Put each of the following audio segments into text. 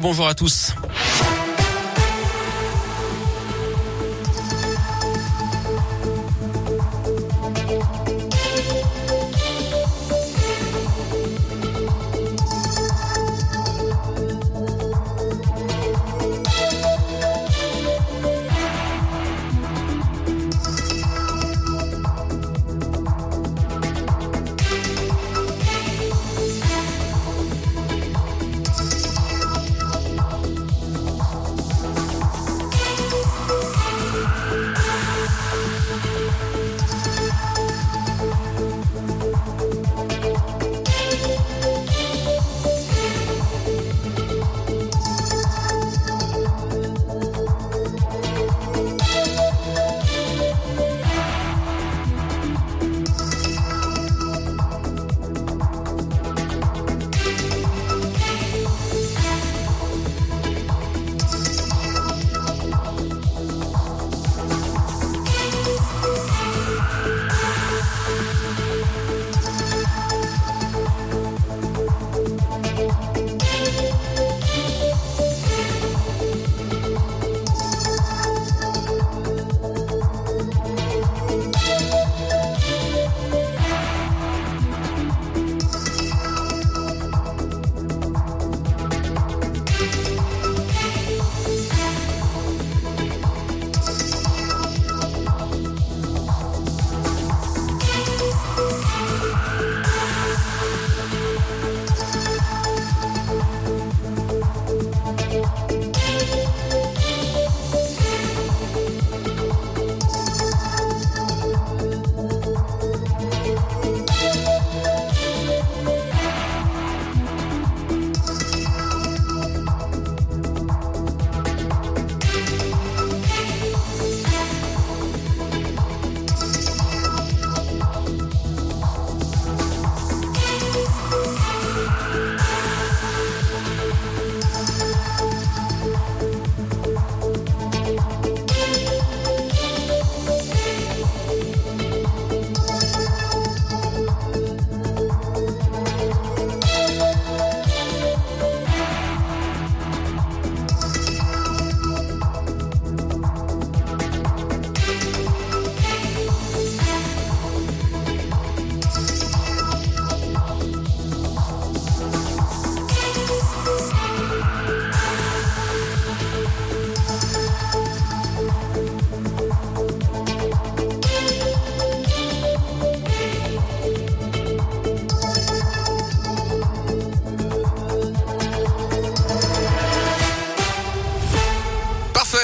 Bonjour à tous.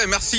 Merci.